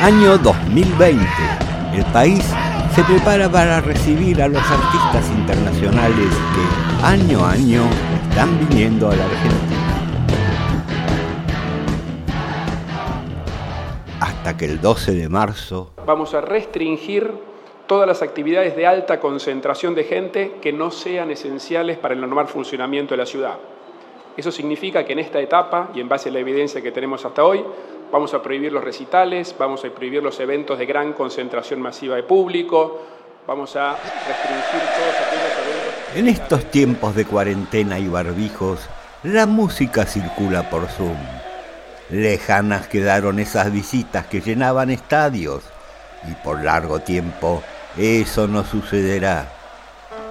Año 2020. El país se prepara para recibir a los artistas internacionales que año a año están viniendo a la Argentina. Hasta que el 12 de marzo... Vamos a restringir todas las actividades de alta concentración de gente que no sean esenciales para el normal funcionamiento de la ciudad. Eso significa que en esta etapa, y en base a la evidencia que tenemos hasta hoy, vamos a prohibir los recitales, vamos a prohibir los eventos de gran concentración masiva de público, vamos a restringir todos aquellos eventos. En estos tiempos de cuarentena y barbijos, la música circula por Zoom. Lejanas quedaron esas visitas que llenaban estadios y por largo tiempo eso no sucederá.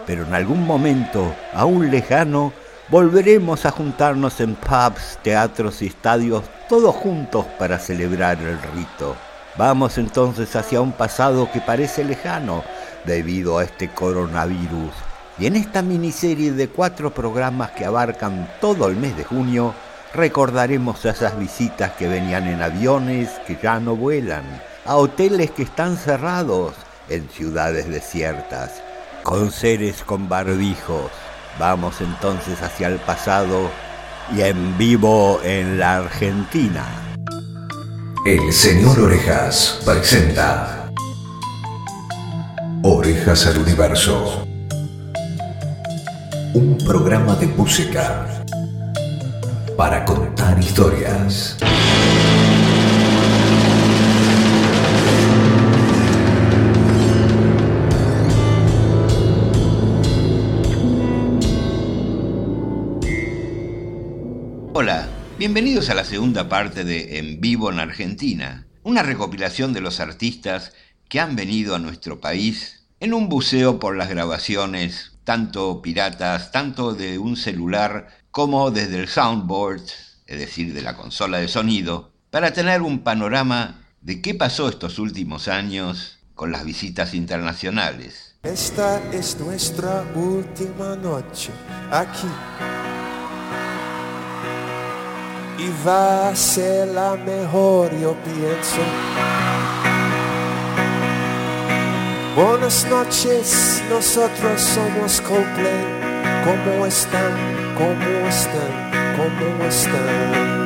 Pero en algún momento, aún lejano, volveremos a juntarnos en pubs, teatros y estadios todos juntos para celebrar el rito. Vamos entonces hacia un pasado que parece lejano debido a este coronavirus. Y en esta miniserie de cuatro programas que abarcan todo el mes de junio, recordaremos esas visitas que venían en aviones que ya no vuelan, a hoteles que están cerrados, en ciudades desiertas, con seres con barbijos. Vamos entonces hacia el pasado y en vivo en la Argentina. El señor Orejas presenta Orejas al Universo. Un programa de música para contar historias. Hola, bienvenidos a la segunda parte de En Vivo en Argentina, una recopilación de los artistas que han venido a nuestro país en un buceo por las grabaciones, tanto piratas, tanto de un celular como desde el soundboard, es decir, de la consola de sonido, para tener un panorama de qué pasó estos últimos años con las visitas internacionales. Esta es nuestra última noche aquí y va a ser la mejor, yo pienso. Buenas noches, nosotros somos Coldplay. ¿Cómo están? ¿Cómo están? ¿Cómo están?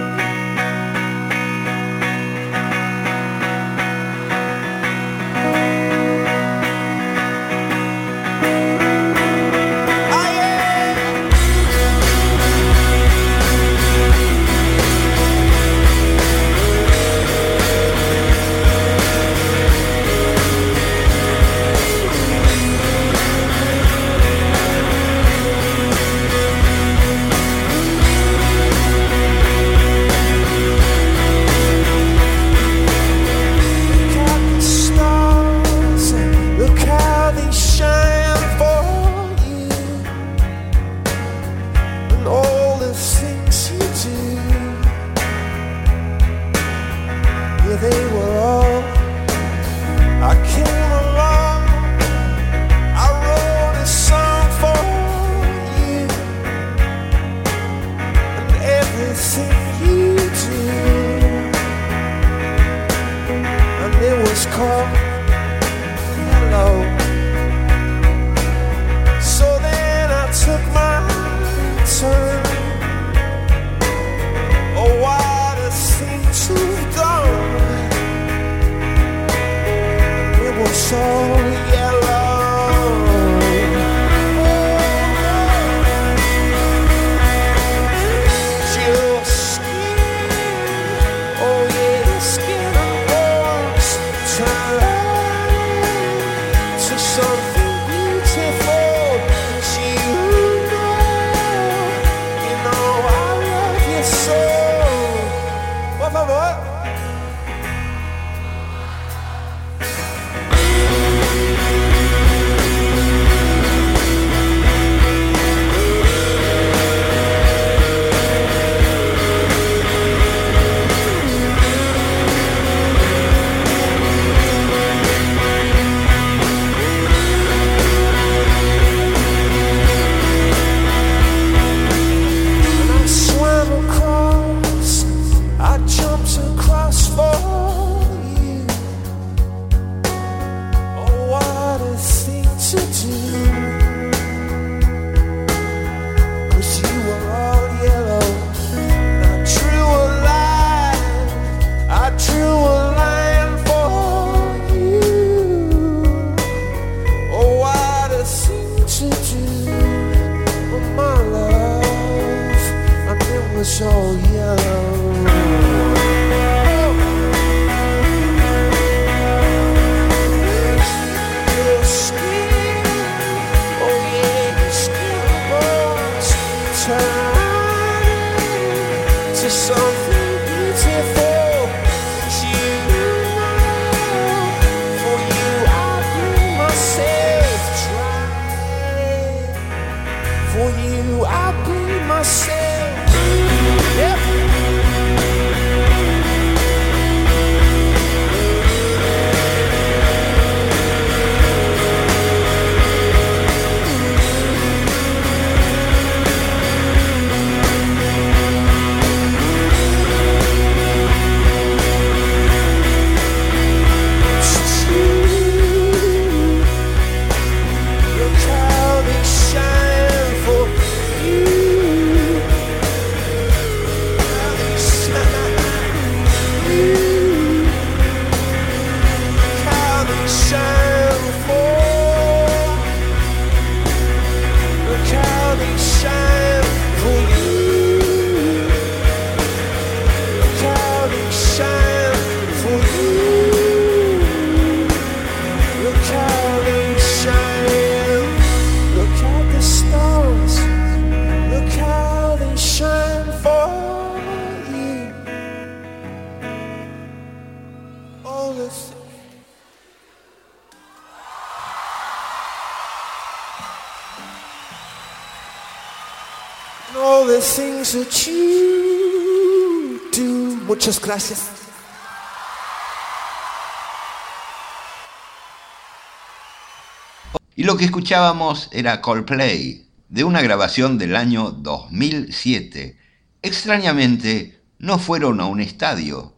Y lo que escuchábamos era Coldplay, de una grabación del año 2007. Extrañamente, no fueron a un estadio,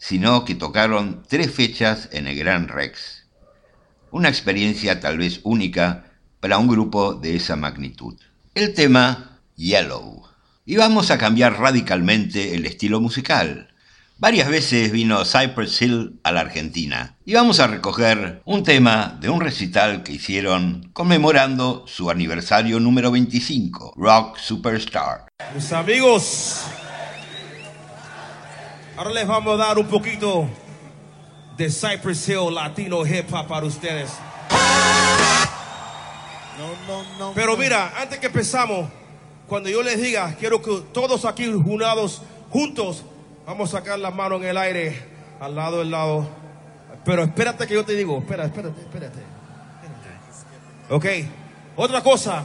sino que tocaron tres fechas en el Gran Rex. Una experiencia tal vez única para un grupo de esa magnitud. El tema Yellow. Y vamos a cambiar radicalmente el estilo musical. Varias veces vino Cypress Hill a la Argentina y vamos a recoger un tema de un recital que hicieron conmemorando su aniversario número 25, Rock Superstar. Mis amigos, ahora les vamos a dar un poquito de Cypress Hill Latino Hip Hop para ustedes. Pero mira, antes que empezamos, cuando yo les diga, quiero que todos aquí unados juntos Vamos a sacar la mano en el aire, al lado del lado. Pero espérate que yo te digo, espera, espérate, espérate. Ok, otra cosa.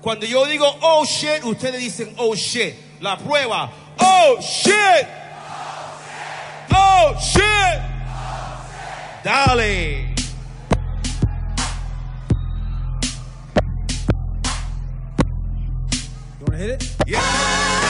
Cuando yo digo oh shit, ustedes dicen oh shit. La prueba, oh shit. Oh shit. Dale. You wanna hit it? Yeah.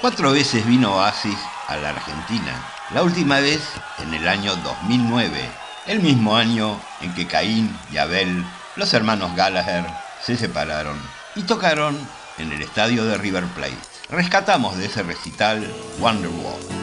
Cuatro veces vino Oasis a la Argentina, la última vez en el año 2009, el mismo año en que Caín y Abel, los hermanos Gallagher, se separaron y tocaron en el estadio de River Plate. Rescatamos de ese recital Wonderwall.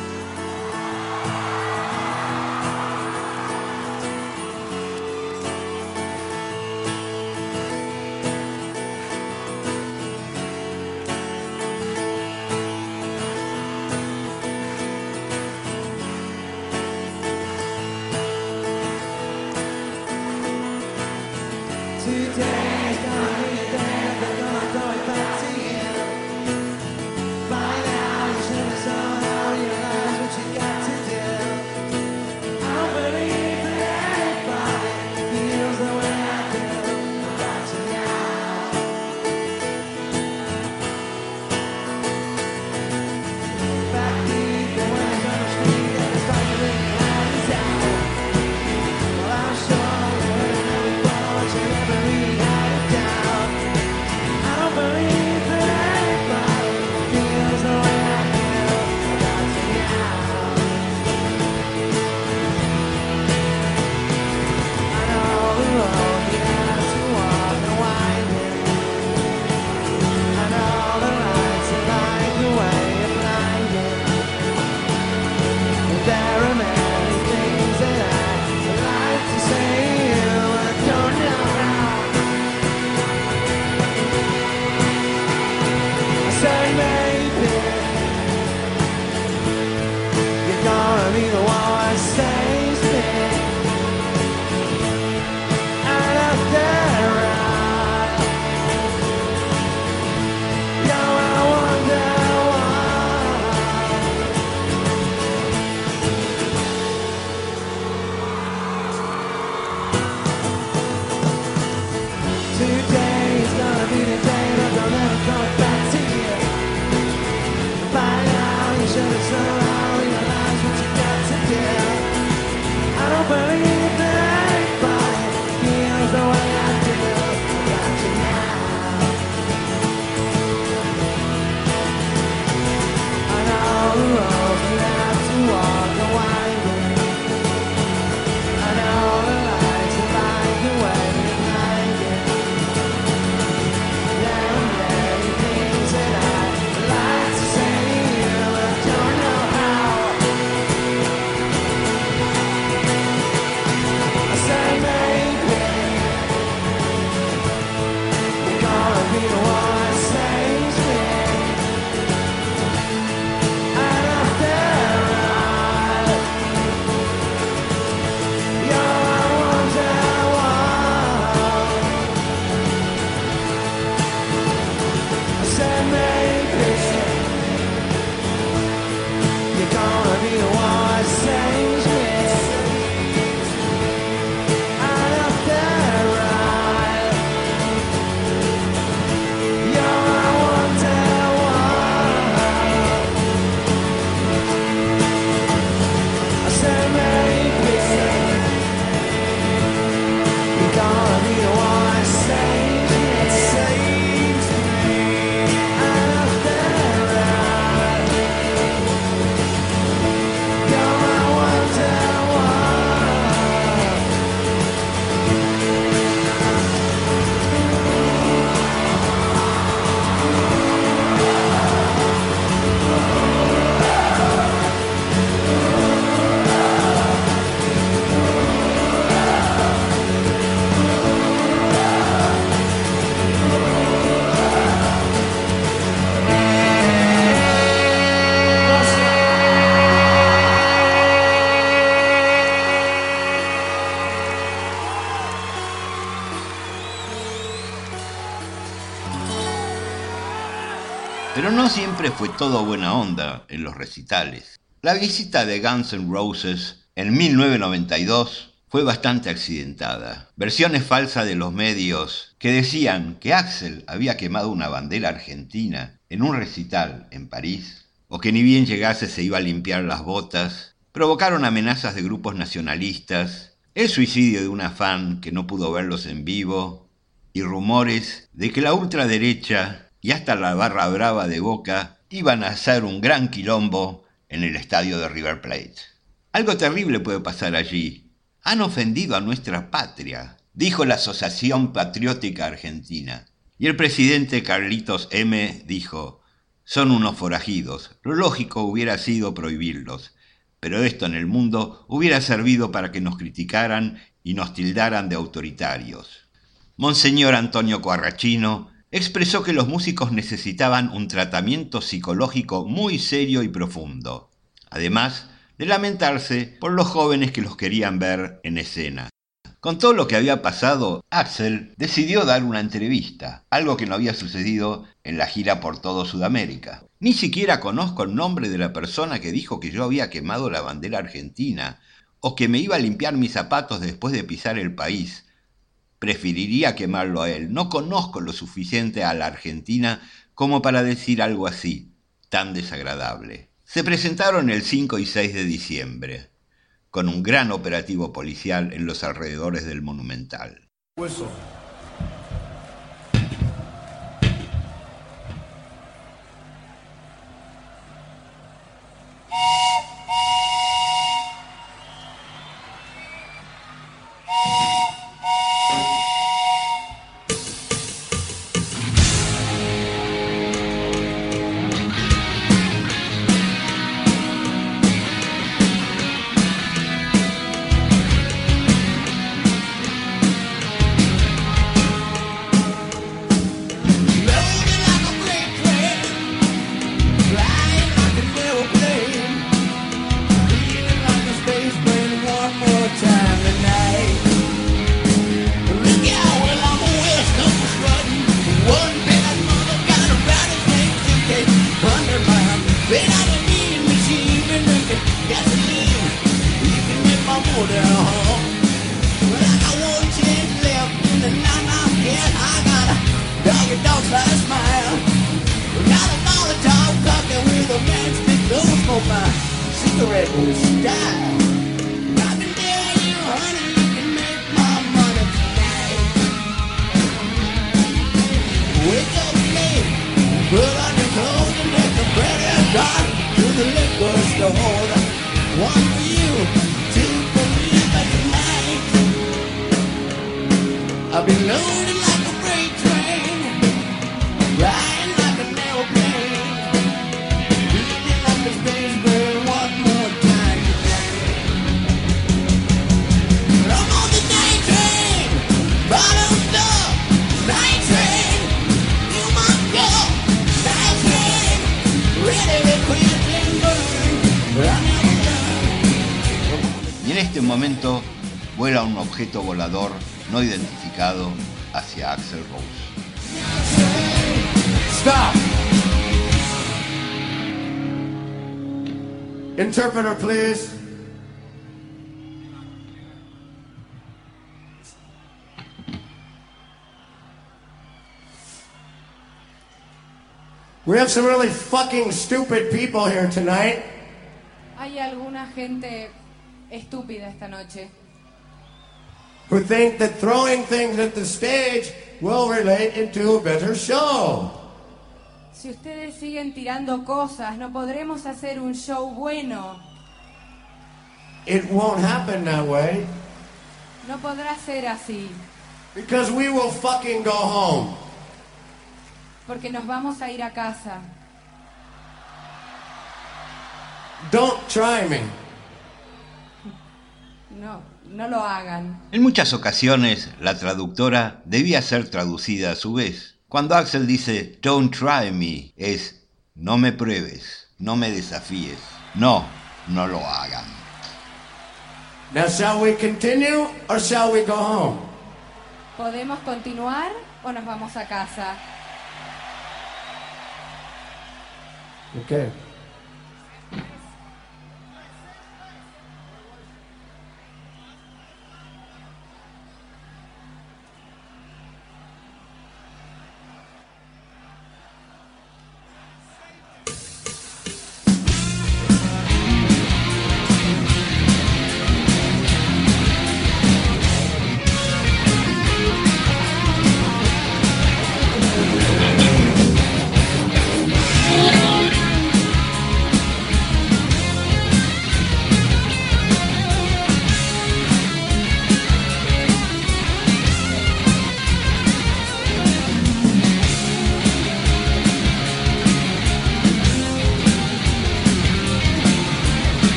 Fue todo buena onda en los recitales. La visita de Guns N' Roses en 1992 fue bastante accidentada. Versiones falsas de los medios que decían que Axel había quemado una bandera argentina en un recital en París, o que ni bien llegase se iba a limpiar las botas, provocaron amenazas de grupos nacionalistas, el suicidio de una fan que no pudo verlos en vivo, y rumores de que la ultraderecha y hasta la barra brava de Boca iban a hacer un gran quilombo en el estadio de River Plate. Algo terrible puede pasar allí, han ofendido a nuestra patria, dijo la Asociación Patriótica Argentina. Y el presidente Carlitos M. dijo, son unos forajidos, lo lógico hubiera sido prohibirlos, pero esto en el mundo hubiera servido para que nos criticaran y nos tildaran de autoritarios. Monseñor Antonio Cuarrachino expresó que los músicos necesitaban un tratamiento psicológico muy serio y profundo. Además, de lamentarse por los jóvenes que los querían ver en escena. Con todo lo que había pasado, Axel decidió dar una entrevista, algo que no había sucedido en la gira por todo Sudamérica. Ni siquiera conozco el nombre de la persona que dijo que yo había quemado la bandera argentina o que me iba a limpiar mis zapatos después de pisar el país. Preferiría quemarlo a él. No conozco lo suficiente a la Argentina como para decir algo así, tan desagradable se presentaron el 5 y 6 de diciembre, con un gran operativo policial en los alrededores del Monumental. Objeto volador no identificado hacia Axel Rose. Stop! Interpreter, please. We have some really fucking stupid people here tonight. Hay alguna gente estúpida esta noche. Who think that throwing things at the stage will relate into a better show. Si ustedes siguen tirando cosas, no podremos hacer un show bueno. It won't happen that way. No podrá ser así. Because we will fucking go home. Porque nos vamos a ir a casa. Don't try me. No, no lo hagan. En muchas ocasiones la traductora debía ser traducida a su vez. Cuando Axel dice Don't try me es no me pruebes, no me desafíes, no, no lo hagan. Now shall we continue or shall we go home? ¿Podemos continuar o nos vamos a casa? Okay.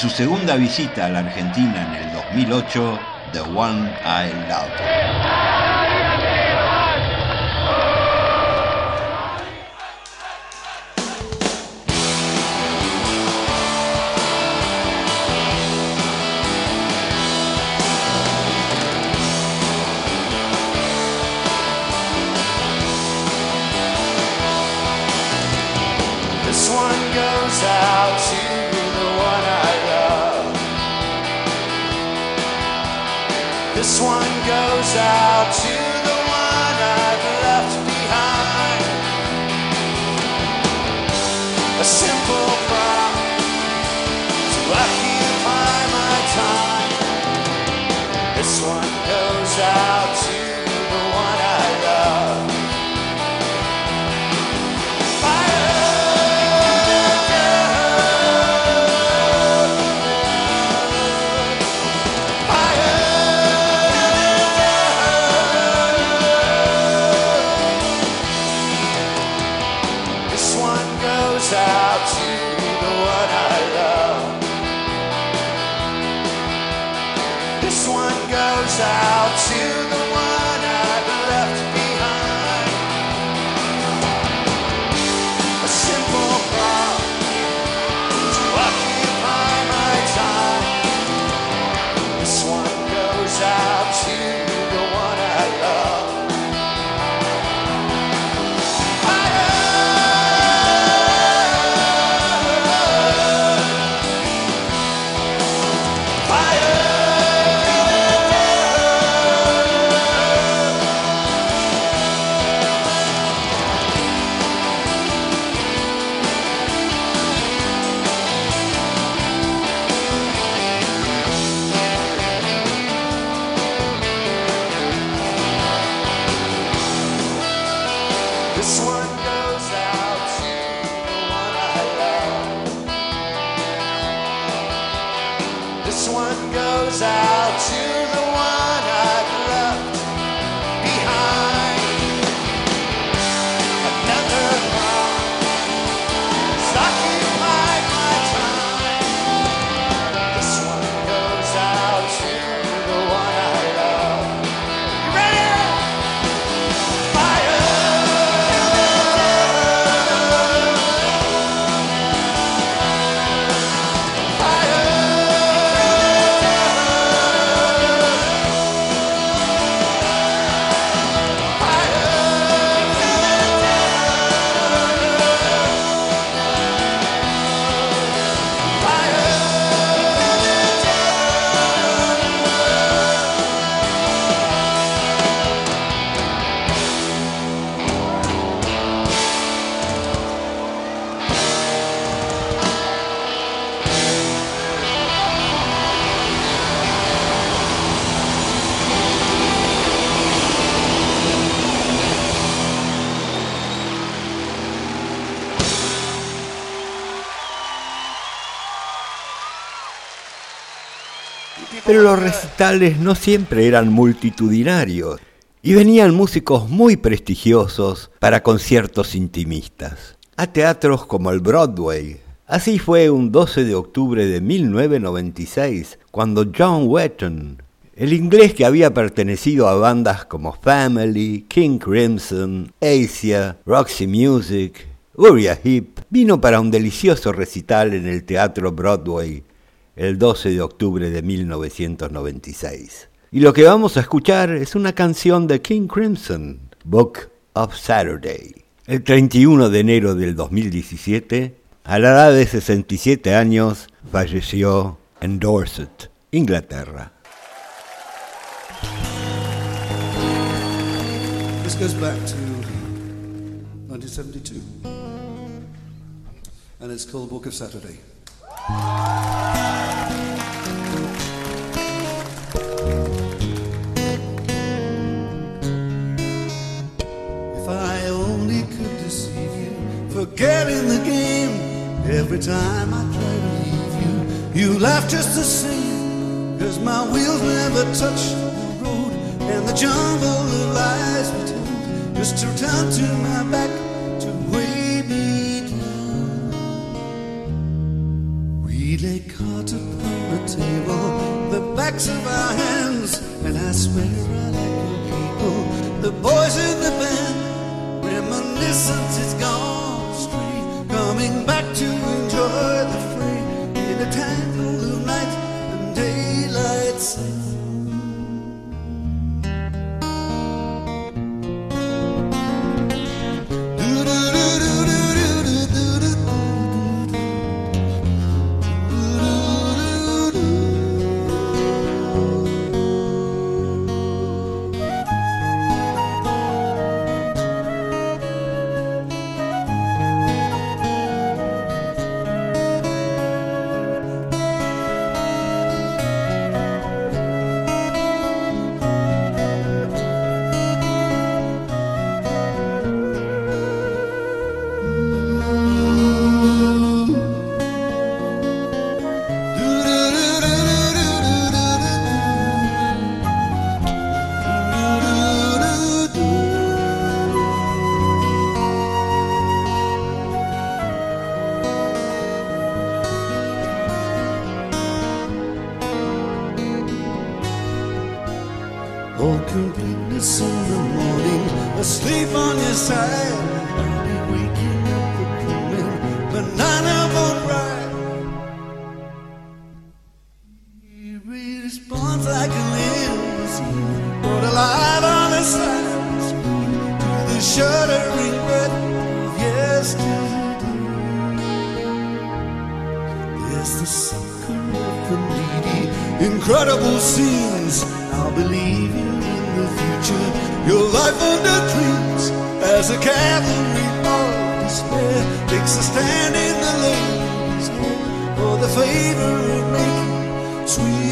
Su segunda visita a la Argentina en el 2008, The One I Love. This one goes out to the one I've left behind. A simple prop to occupy my time. This one goes out to Pero los recitales no siempre eran multitudinarios y venían músicos muy prestigiosos para conciertos intimistas, a teatros como el Broadway. Así fue un 12 de octubre de 1996, cuando John Wetton, el inglés que había pertenecido a bandas como Family, King Crimson, Asia, Roxy Music, Uriah Heep, vino para un delicioso recital en el Teatro Broadway el 12 de octubre de 1996. Y lo que vamos a escuchar es una canción de King Crimson, Book of Saturday. El 31 de enero del 2017, a la edad de 67 años, falleció en Dorset, Inglaterra. This goes back to 1972. And it's called Book of Saturday. If I only could deceive you, forgetting the game every time I try to leave you. You laugh just the same, cause my wheels never touch the road, and the jungle of lies we told just to turn to my back table, the backs of our hands, and I swear I like your people. The boys in the band, reminiscence is gone shuddering breath of yesterday. There's the sucker of the needy, incredible scenes. I'll believe you in the future. Your life under dreams as a cavalry of despair takes a stand in the head for the favor of making sweet.